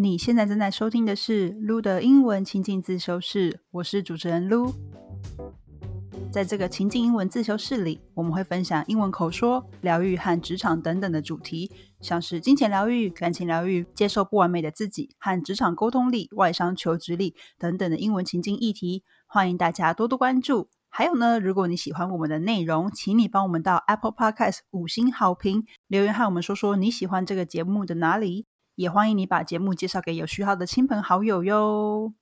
你现在正在收听的是撸的英文情境自修室，我是主持人撸。在这个情境英文自修室里，我们会分享英文口说、疗愈和职场等等的主题，像是金钱疗愈、感情疗愈、接受不完美的自己和职场沟通力、外商求职力等等的英文情境议题。欢迎大家多多关注。还有呢，如果你喜欢我们的内容，请你帮我们到 Apple Podcast 五星好评留言，和我们说说你喜欢这个节目的哪里。也欢迎你把节目介绍给有需要的亲朋好友哟。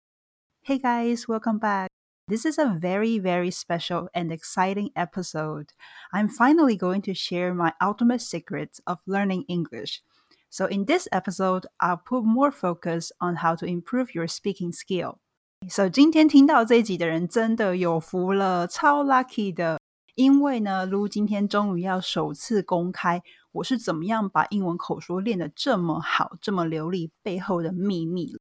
Hey guys, welcome back. This is a very, very special and exciting episode. I'm finally going to share my ultimate secrets of learning English. So, in this episode, I'll put more focus on how to improve your speaking skill. So，今天听到这一集的人真的有福了，超 lucky 的。因为呢，卢今天终于要首次公开 我是怎么样把英文口说练得这么好、这么流利背后的秘密。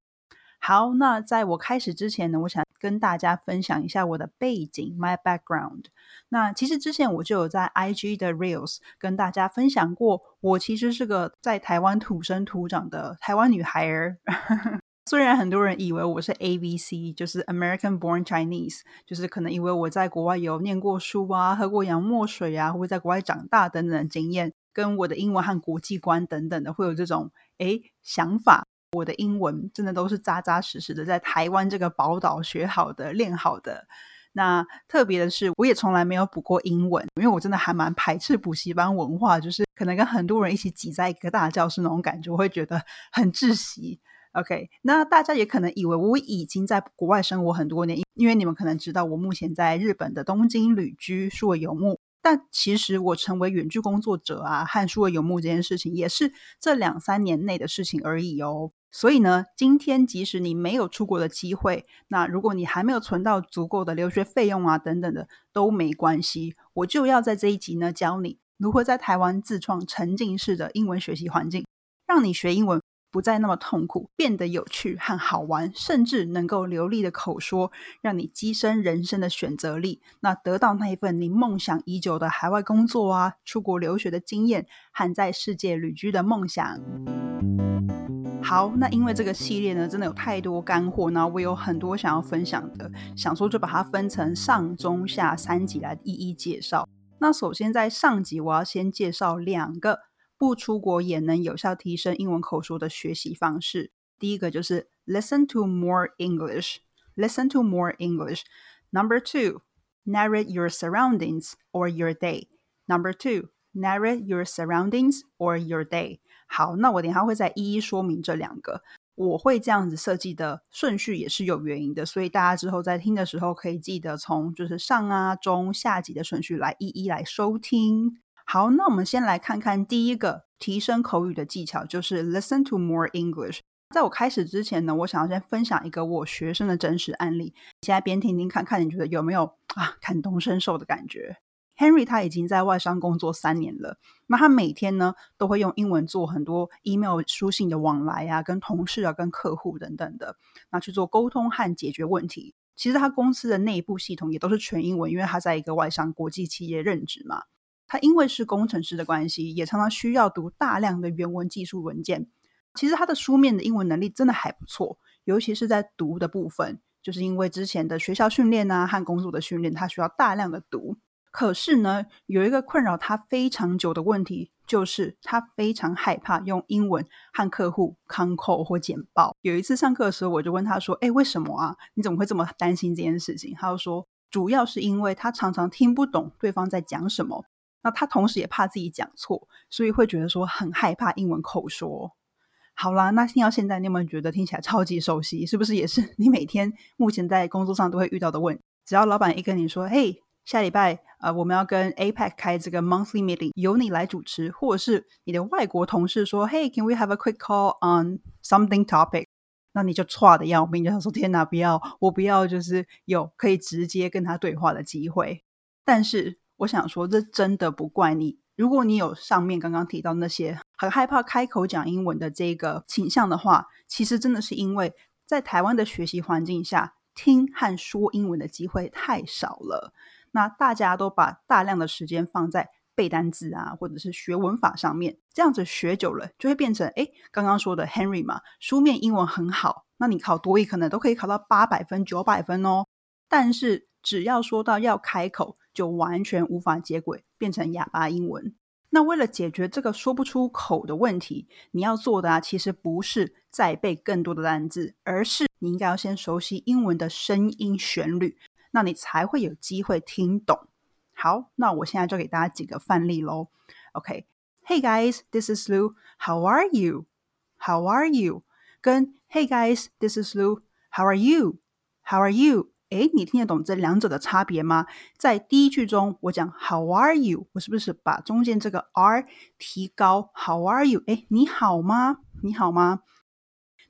好，那在我开始之前呢，我想跟大家分享一下我的背景 （my background）。那其实之前我就有在 IG 的 Reels 跟大家分享过，我其实是个在台湾土生土长的台湾女孩儿。虽然很多人以为我是 A B C，就是 American Born Chinese，就是可能以为我在国外有念过书啊、喝过洋墨水啊，或者在国外长大等等的经验，跟我的英文和国际观等等的，会有这种诶想法。我的英文真的都是扎扎实实的在台湾这个宝岛学好的、练好的。那特别的是，我也从来没有补过英文，因为我真的还蛮排斥补习班文化，就是可能跟很多人一起挤在一个大教室那种感觉，我会觉得很窒息。OK，那大家也可能以为我已经在国外生活很多年，因为你们可能知道我目前在日本的东京旅居，数位游牧。但其实我成为远距工作者啊，和数位游牧这件事情，也是这两三年内的事情而已哦。所以呢，今天即使你没有出国的机会，那如果你还没有存到足够的留学费用啊，等等的都没关系，我就要在这一集呢教你如何在台湾自创沉浸式的英文学习环境，让你学英文。不再那么痛苦，变得有趣和好玩，甚至能够流利的口说，让你跻身人生的选择力。那得到那一份你梦想已久的海外工作啊，出国留学的经验和在世界旅居的梦想。好，那因为这个系列呢，真的有太多干货，那我有很多想要分享的，想说就把它分成上中下三集来一一介绍。那首先在上集，我要先介绍两个。不出国也能有效提升英文口说的学习方式。第一个就是 listen to more English. Listen to more English. Number two, narrate your surroundings or your day. Number two, narrate your surroundings or your day. 好，那我等下会再一一说明这两个。我会这样子设计的顺序也是有原因的，所以大家之后在听的时候可以记得从就是上啊、中、下集的顺序来一一来收听。好，那我们先来看看第一个提升口语的技巧，就是 listen to more English。在我开始之前呢，我想要先分享一个我学生的真实案例。现在边听听看看，你觉得有没有啊感同身受的感觉？Henry 他已经在外商工作三年了，那他每天呢都会用英文做很多 email 书信的往来啊，跟同事啊、跟客户等等的，那去做沟通和解决问题。其实他公司的内部系统也都是全英文，因为他在一个外商国际企业任职嘛。他因为是工程师的关系，也常常需要读大量的原文技术文件。其实他的书面的英文能力真的还不错，尤其是在读的部分，就是因为之前的学校训练啊和工作的训练，他需要大量的读。可是呢，有一个困扰他非常久的问题，就是他非常害怕用英文和客户康口或简报。有一次上课的时候，我就问他说：“哎，为什么啊？你怎么会这么担心这件事情？”他就说：“主要是因为他常常听不懂对方在讲什么。”那他同时也怕自己讲错，所以会觉得说很害怕英文口说。好啦，那听到现在，你有没有觉得听起来超级熟悉？是不是也是你每天目前在工作上都会遇到的问？只要老板一跟你说：“嘿，下礼拜呃我们要跟 APEC 开这个 monthly meeting，由你来主持。”或者是你的外国同事说：“Hey, can we have a quick call on something topic？” 那你就错的要命，就想说：“天哪，不要，我不要，就是有可以直接跟他对话的机会。”但是。我想说，这真的不怪你。如果你有上面刚刚提到那些很害怕开口讲英文的这个倾向的话，其实真的是因为在台湾的学习环境下，听和说英文的机会太少了。那大家都把大量的时间放在背单字啊，或者是学文法上面，这样子学久了，就会变成哎，刚刚说的 Henry 嘛，书面英文很好，那你考多语可能都可以考到八百分、九百分哦。但是只要说到要开口，就完全无法接轨，变成哑巴英文。那为了解决这个说不出口的问题，你要做的啊，其实不是再背更多的单字，而是你应该要先熟悉英文的声音旋律，那你才会有机会听懂。好，那我现在就给大家几个范例喽。OK，Hey guys，this is Lu. How are you? How are you? 跟 Hey guys，this is Lu. How are you? How are you? 诶，你听得懂这两者的差别吗？在第一句中，我讲 How are you？我是不是把中间这个 are 提高？How are you？诶，你好吗？你好吗？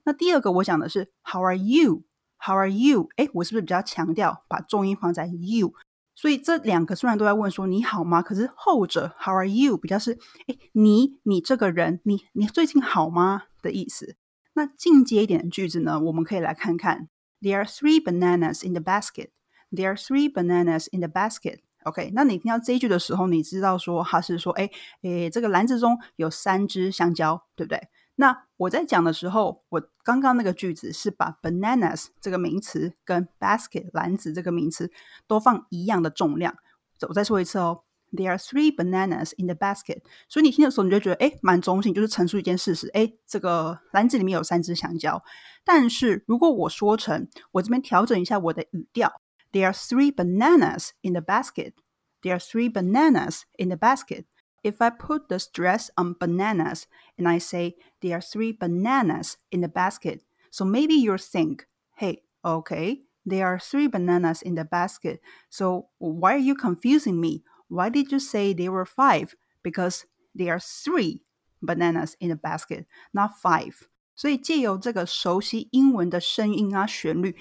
那第二个我讲的是 How are you？How are you？诶，我是不是比较强调把重音放在 you？所以这两个虽然都在问说你好吗，可是后者 How are you 比较是诶，你你这个人，你你最近好吗的意思。那进阶一点的句子呢，我们可以来看看。There are three bananas in the basket. There are three bananas in the basket. OK，那你听到这一句的时候，你知道说它是说，哎哎，这个篮子中有三只香蕉，对不对？那我在讲的时候，我刚刚那个句子是把 bananas 这个名词跟 basket 篮子这个名词都放一样的重量。我再说一次哦。There are three bananas in the basket。所以你听的时候，你就觉得哎，蛮中性，就是陈述一件事实。哎，这个篮子里面有三只香蕉。但是如果我说成，我这边调整一下我的语调，There are three bananas in the basket. There are three bananas in the basket. If I put the stress on bananas and I say there are three bananas in the basket, so maybe you'll think, hey, okay, there are three bananas in the basket. So why are you confusing me? Why did you say there were five? Because there are three bananas in the basket, not five. 所以借由这个熟悉英文的声音啊、旋律，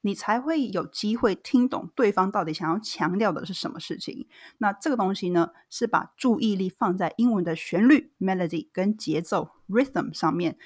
你才会有机会听懂对方到底想要强调的是什么事情。那这个东西呢，是把注意力放在英文的旋律 （melody） 跟节奏 （rhythm） 上面。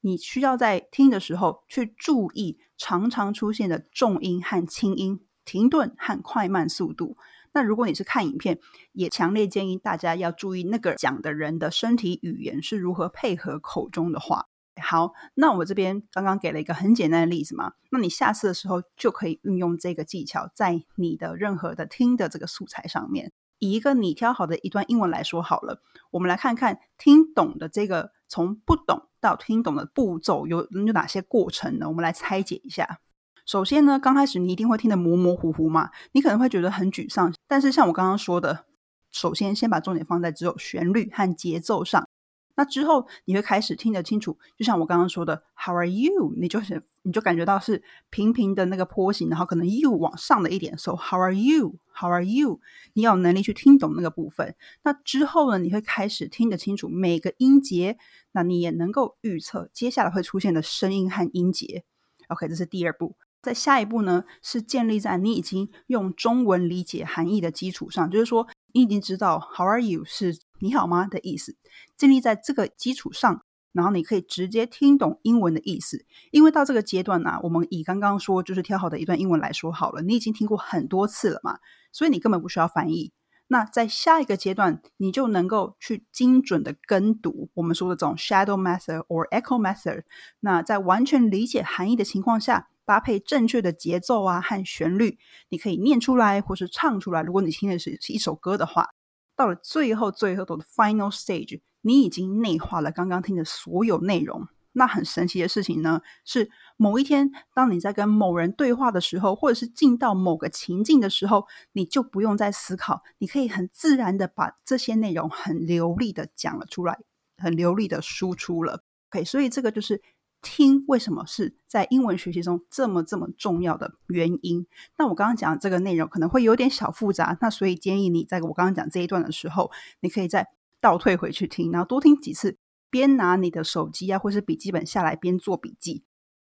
你需要在听的时候去注意常常出现的重音和轻音、停顿和快慢速度。那如果你是看影片，也强烈建议大家要注意那个讲的人的身体语言是如何配合口中的话。好，那我这边刚刚给了一个很简单的例子嘛，那你下次的时候就可以运用这个技巧，在你的任何的听的这个素材上面，以一个你挑好的一段英文来说好了。我们来看看听懂的这个从不懂到听懂的步骤有有哪些过程呢？我们来拆解一下。首先呢，刚开始你一定会听得模模糊糊嘛，你可能会觉得很沮丧。但是像我刚刚说的，首先先把重点放在只有旋律和节奏上，那之后你会开始听得清楚。就像我刚刚说的，How are you？你就是你就感觉到是平平的那个坡形，然后可能 you 往上的一点。So How are you？How are you？你有能力去听懂那个部分。那之后呢，你会开始听得清楚每个音节，那你也能够预测接下来会出现的声音和音节。OK，这是第二步。在下一步呢，是建立在你已经用中文理解含义的基础上，就是说你已经知道 “How are you” 是你好吗的意思。建立在这个基础上，然后你可以直接听懂英文的意思。因为到这个阶段呢，我们以刚刚说就是挑好的一段英文来说好了，你已经听过很多次了嘛，所以你根本不需要翻译。那在下一个阶段，你就能够去精准的跟读我们说的这种 shadow method or echo method。那在完全理解含义的情况下。搭配正确的节奏啊和旋律，你可以念出来或是唱出来。如果你听的是是一首歌的话，到了最后最后的 final stage，你已经内化了刚刚听的所有内容。那很神奇的事情呢，是某一天当你在跟某人对话的时候，或者是进到某个情境的时候，你就不用再思考，你可以很自然的把这些内容很流利的讲了出来，很流利的输出了。OK，所以这个就是。听为什么是在英文学习中这么这么重要的原因？那我刚刚讲这个内容可能会有点小复杂，那所以建议你在我刚刚讲这一段的时候，你可以再倒退回去听，然后多听几次，边拿你的手机啊或是笔记本下来边做笔记。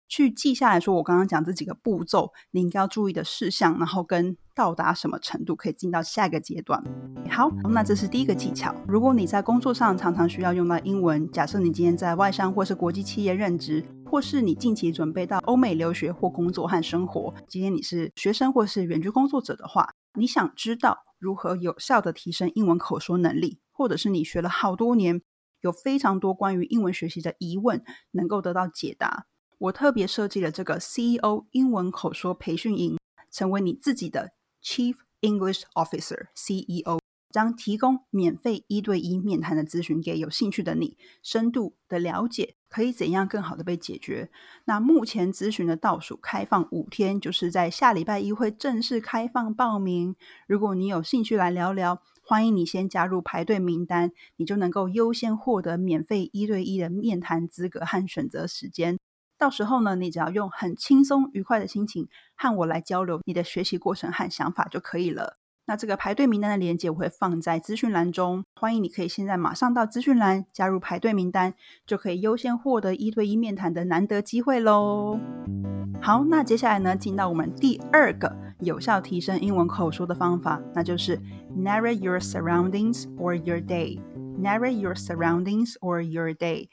去记下来说，我刚刚讲这几个步骤，你应该要注意的事项，然后跟到达什么程度可以进到下一个阶段。好，那这是第一个技巧。如果你在工作上常常需要用到英文，假设你今天在外商或是国际企业任职，或是你近期准备到欧美留学或工作和生活，今天你是学生或是远距工作者的话，你想知道如何有效的提升英文口说能力，或者是你学了好多年，有非常多关于英文学习的疑问能够得到解答。我特别设计了这个 CEO 英文口说培训营，成为你自己的 Chief English Officer CEO。将提供免费一对一面谈的咨询给有兴趣的你，深度的了解可以怎样更好的被解决。那目前咨询的倒数开放五天，就是在下礼拜一会正式开放报名。如果你有兴趣来聊聊，欢迎你先加入排队名单，你就能够优先获得免费一对一的面谈资格和选择时间。到时候呢，你只要用很轻松愉快的心情和我来交流你的学习过程和想法就可以了。那这个排队名单的链接我会放在资讯栏中，欢迎你可以现在马上到资讯栏加入排队名单，就可以优先获得一对一面谈的难得机会喽。好，那接下来呢，进到我们第二个有效提升英文口说的方法，那就是 narrow your surroundings or your day。narrow your surroundings or your day，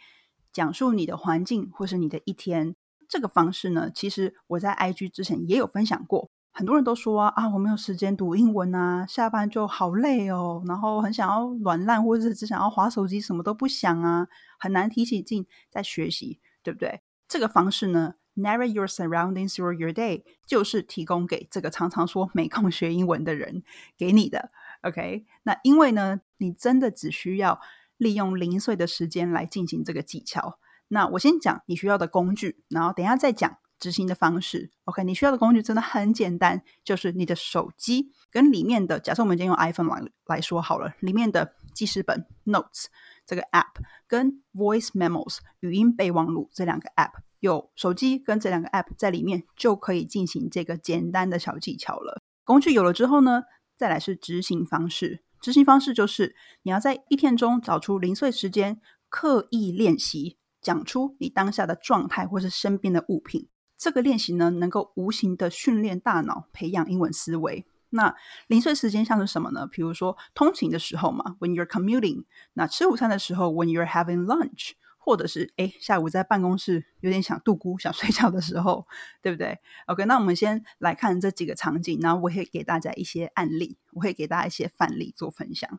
讲述你的环境或是你的一天。这个方式呢，其实我在 IG 之前也有分享过。很多人都说啊，我没有时间读英文啊，下班就好累哦，然后很想要软烂，或者是只想要划手机，什么都不想啊，很难提起劲在学习，对不对？这个方式呢，narrate your surroundings through your day，就是提供给这个常常说没空学英文的人给你的。OK，那因为呢，你真的只需要利用零碎的时间来进行这个技巧。那我先讲你需要的工具，然后等下再讲。执行的方式，OK，你需要的工具真的很简单，就是你的手机跟里面的。假设我们今天用 iPhone 来来说好了，里面的记事本 Notes 这个 App 跟 Voice Memos 语音备忘录这两个 App，有手机跟这两个 App 在里面就可以进行这个简单的小技巧了。工具有了之后呢，再来是执行方式。执行方式就是你要在一天中找出零碎时间，刻意练习讲出你当下的状态或是身边的物品。这个练习呢，能够无形的训练大脑，培养英文思维。那零碎时间像是什么呢？比如说通勤的时候嘛，when you're commuting；那吃午餐的时候，when you're having lunch；或者是哎下午在办公室有点想度孤、想睡觉的时候，对不对？OK，那我们先来看这几个场景，然后我会给大家一些案例，我会给大家一些范例做分享。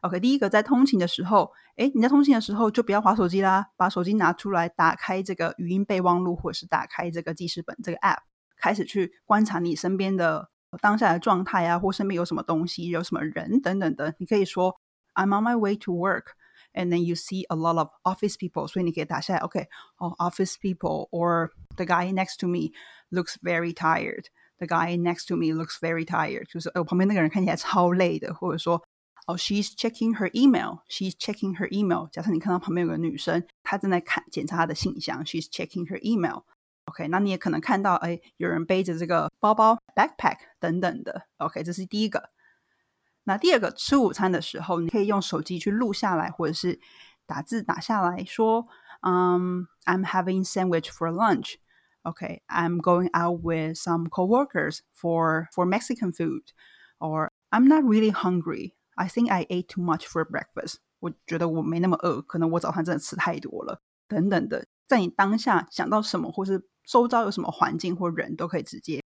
OK，第一个在通勤的时候，哎，你在通勤的时候就不要划手机啦，把手机拿出来，打开这个语音备忘录，或者是打开这个记事本这个 App，开始去观察你身边的当下的状态啊，或身边有什么东西，有什么人等等的。你可以说 I'm on my way to work work，and then you see a lot of office people，所以你可以打下来，OK，哦，office people，or the guy next to me looks very tired，the guy next to me looks very tired，就是呃旁边那个人看起来超累的，或者说。哦，she's checking her email. She's checking her email. 假设你看到旁边有个女生，她正在看检查她的信箱。She's checking her email. OK，那你也可能看到，哎，有人背着这个包包 backpack 等等的。OK，这是第一个。 那第二个，吃午餐的时候，你可以用手机去录下来，或者是打字打下来说，嗯，I'm having sandwich for lunch. Okay, I'm going out with some coworkers for for Mexican food, or I'm not really hungry. I think I ate too much for breakfast。我觉得我没那么饿，可能我早餐真的吃太多了，等等的。在你当下想到什么，或是周遭有什么环境或人都可以直接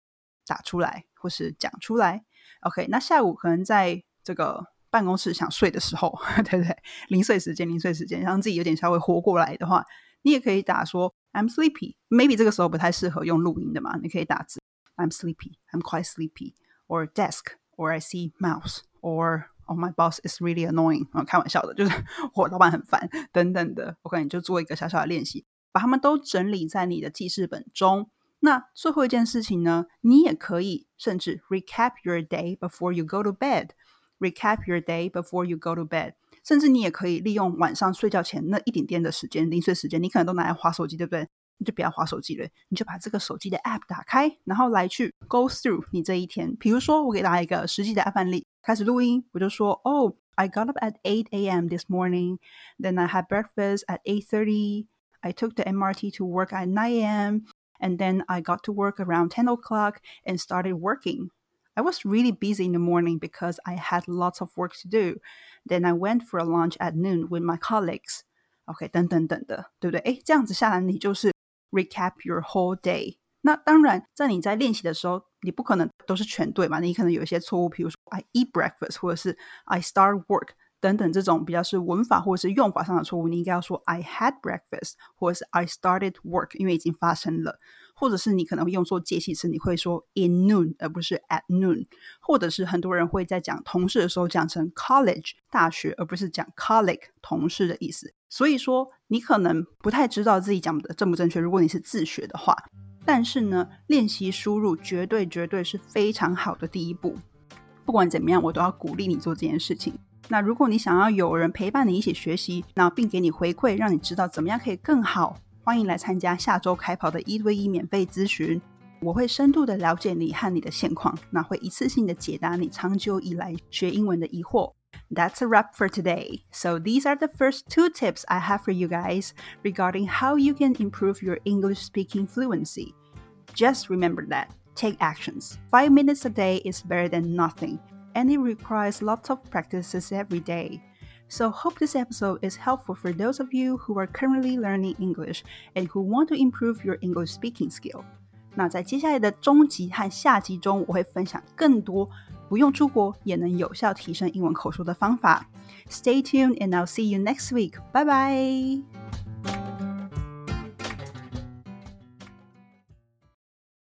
打出来，或是讲出来。OK，那下午可能在这个办公室想睡的时候，对不对？零碎时间，零碎时间，让自己有点稍微活过来的话，你也可以打说 I'm sleepy。Maybe 这个时候不太适合用录音的嘛，你可以打字 I'm sleepy, I'm quite sleepy, or desk, or I see mouse, or Oh, my boss is really annoying 啊，开玩笑的，就是 我老板很烦等等的。OK，你就做一个小小的练习，把他们都整理在你的记事本中。那最后一件事情呢，你也可以甚至 recap your day before you go to bed。recap your day before you go to bed。甚至你也可以利用晚上睡觉前那一点点的时间，零碎时间，你可能都拿来划手机，对不对？你就不要划手机了，你就把这个手机的 app 打开，然后来去 go through 你这一天。比如说，我给大家一个实际的案例，开始录音，我就说，Oh, I got up at 8 a.m. this morning. Then I had breakfast at 8:30. I took the MRT to work at 9 a.m. And then I got to work around 10 o'clock and started working. I was really busy in the morning because I had lots of work to do. Then I went for a lunch at noon with my colleagues. OK，等等等的，对不对？哎，这样子下来，你就是 recap your whole day。那当然，在你在练习的时候， 你不可能都是全对嘛，你可能有一些错误，比如说 I eat breakfast，或者是 I start work 等等这种比较是文法或者是用法上的错误，你应该要说 I had breakfast，或者是 I started work，因为已经发生了。或者是你可能会用错介系词，你会说 in noon 而不是 at noon，或者是很多人会在讲同事的时候讲成 college 大学，而不是讲 colleague 同事的意思。所以说你可能不太知道自己讲的正不正确。如果你是自学的话，但是呢，练习输入绝对绝对是非常好的第一步。不管怎么样，我都要鼓励你做这件事情。那如果你想要有人陪伴你一起学习，那并给你回馈，让你知道怎么样可以更好。欢迎来参加下周开跑的一对一免费咨询，我会深度的了解你和你的现况，那会一次性的解答你长久以来学英文的疑惑。That's a wrap for today. So these are the first two tips I have for you guys regarding how you can improve your English speaking fluency. Just remember that. Take actions. Five minutes a day is better than nothing, and it requires lots of practices every day. So, hope this episode is helpful for those of you who are currently learning English and who want to improve your English speaking skill. 那在接下来的中集和下集中，我会分享更多不用出国也能有效提升英文口说的方法。Stay tuned and I'll see you next week. Bye bye.